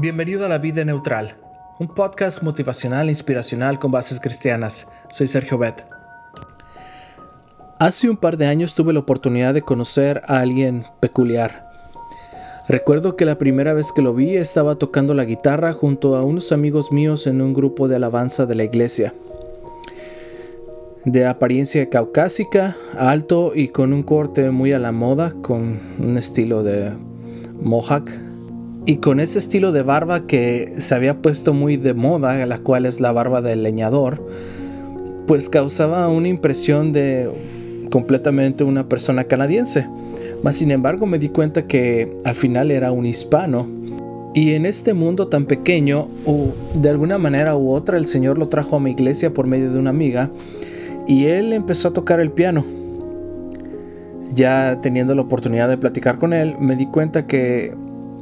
Bienvenido a La Vida Neutral, un podcast motivacional e inspiracional con bases cristianas. Soy Sergio Bet. Hace un par de años tuve la oportunidad de conocer a alguien peculiar. Recuerdo que la primera vez que lo vi estaba tocando la guitarra junto a unos amigos míos en un grupo de alabanza de la iglesia. De apariencia caucásica, alto y con un corte muy a la moda, con un estilo de mohawk y con ese estilo de barba que se había puesto muy de moda, la cual es la barba del leñador, pues causaba una impresión de completamente una persona canadiense. Mas sin embargo me di cuenta que al final era un hispano. Y en este mundo tan pequeño, de alguna manera u otra, el Señor lo trajo a mi iglesia por medio de una amiga y él empezó a tocar el piano. Ya teniendo la oportunidad de platicar con él, me di cuenta que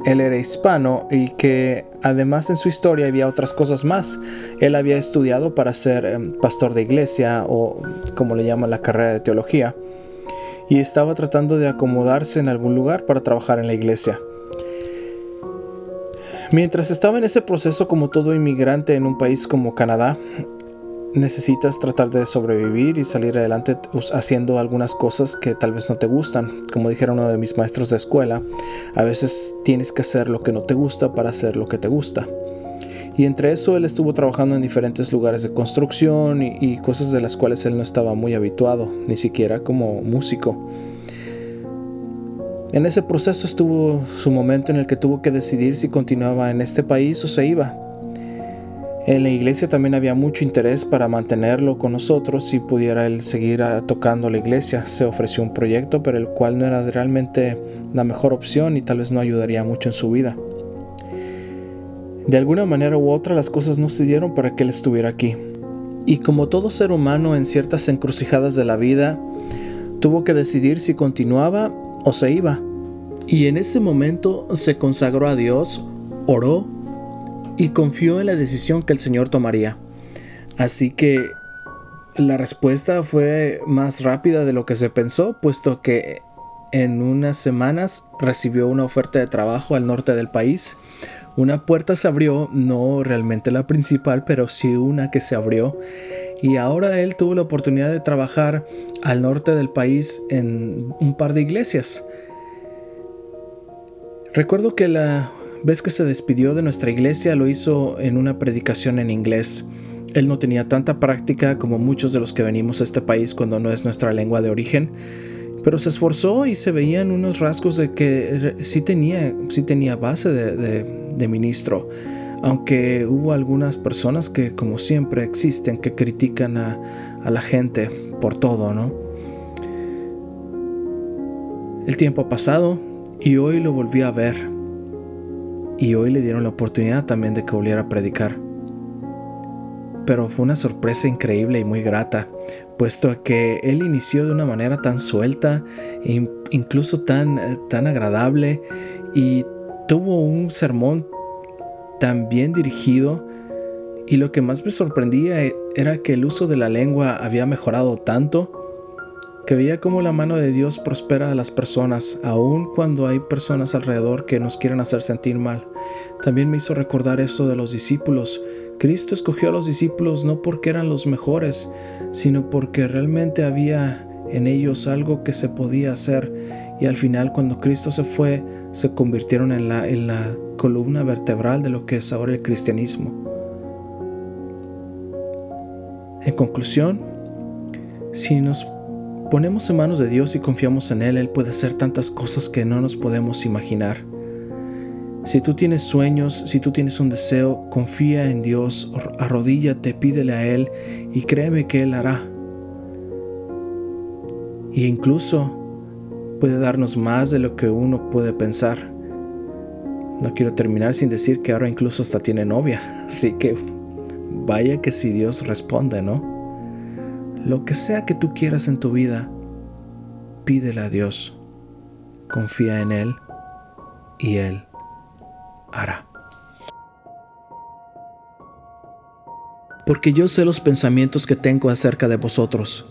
él era hispano y que además en su historia había otras cosas más. Él había estudiado para ser em, pastor de iglesia o como le llaman la carrera de teología y estaba tratando de acomodarse en algún lugar para trabajar en la iglesia. Mientras estaba en ese proceso como todo inmigrante en un país como Canadá, necesitas tratar de sobrevivir y salir adelante haciendo algunas cosas que tal vez no te gustan. Como dijera uno de mis maestros de escuela, a veces tienes que hacer lo que no te gusta para hacer lo que te gusta. Y entre eso él estuvo trabajando en diferentes lugares de construcción y, y cosas de las cuales él no estaba muy habituado, ni siquiera como músico. En ese proceso estuvo su momento en el que tuvo que decidir si continuaba en este país o se iba. En la iglesia también había mucho interés para mantenerlo con nosotros si pudiera él seguir ah, tocando la iglesia. Se ofreció un proyecto, pero el cual no era realmente la mejor opción y tal vez no ayudaría mucho en su vida. De alguna manera u otra las cosas no se dieron para que él estuviera aquí. Y como todo ser humano en ciertas encrucijadas de la vida, tuvo que decidir si continuaba o se iba. Y en ese momento se consagró a Dios, oró y confió en la decisión que el Señor tomaría. Así que la respuesta fue más rápida de lo que se pensó, puesto que en unas semanas recibió una oferta de trabajo al norte del país. Una puerta se abrió, no realmente la principal, pero sí una que se abrió. Y ahora él tuvo la oportunidad de trabajar al norte del país en un par de iglesias. Recuerdo que la Ves que se despidió de nuestra iglesia lo hizo en una predicación en inglés. Él no tenía tanta práctica como muchos de los que venimos a este país cuando no es nuestra lengua de origen, pero se esforzó y se veían unos rasgos de que sí tenía, sí tenía base de, ministro, aunque hubo algunas personas que como siempre existen que critican a, a la gente por todo, ¿no? El tiempo ha pasado y hoy lo volví a ver y hoy le dieron la oportunidad también de que volviera a predicar. Pero fue una sorpresa increíble y muy grata, puesto que él inició de una manera tan suelta, incluso tan, tan agradable, y tuvo un sermón tan bien dirigido, y lo que más me sorprendía era que el uso de la lengua había mejorado tanto que veía cómo la mano de Dios prospera a las personas, aun cuando hay personas alrededor que nos quieren hacer sentir mal. También me hizo recordar eso de los discípulos. Cristo escogió a los discípulos no porque eran los mejores, sino porque realmente había en ellos algo que se podía hacer y al final cuando Cristo se fue se convirtieron en la, en la columna vertebral de lo que es ahora el cristianismo. En conclusión, si nos ponemos en manos de Dios y confiamos en Él, Él puede hacer tantas cosas que no nos podemos imaginar. Si tú tienes sueños, si tú tienes un deseo, confía en Dios, arrodíllate, pídele a Él y créeme que Él hará. Y incluso puede darnos más de lo que uno puede pensar. No quiero terminar sin decir que ahora incluso hasta tiene novia, así que vaya que si Dios responde, ¿no? Lo que sea que tú quieras en tu vida, pídele a Dios, confía en Él y Él hará. Porque yo sé los pensamientos que tengo acerca de vosotros,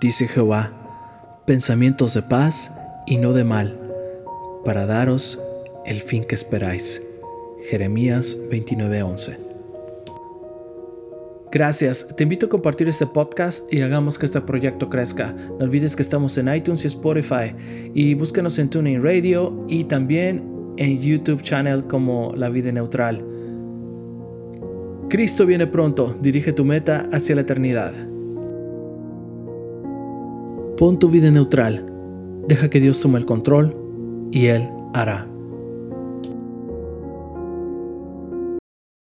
dice Jehová, pensamientos de paz y no de mal, para daros el fin que esperáis. Jeremías 29:11. Gracias, te invito a compartir este podcast y hagamos que este proyecto crezca. No olvides que estamos en iTunes y Spotify y búscanos en TuneIn Radio y también en YouTube channel como La Vida Neutral. Cristo viene pronto, dirige tu meta hacia la eternidad. Pon tu vida neutral, deja que Dios tome el control y Él hará.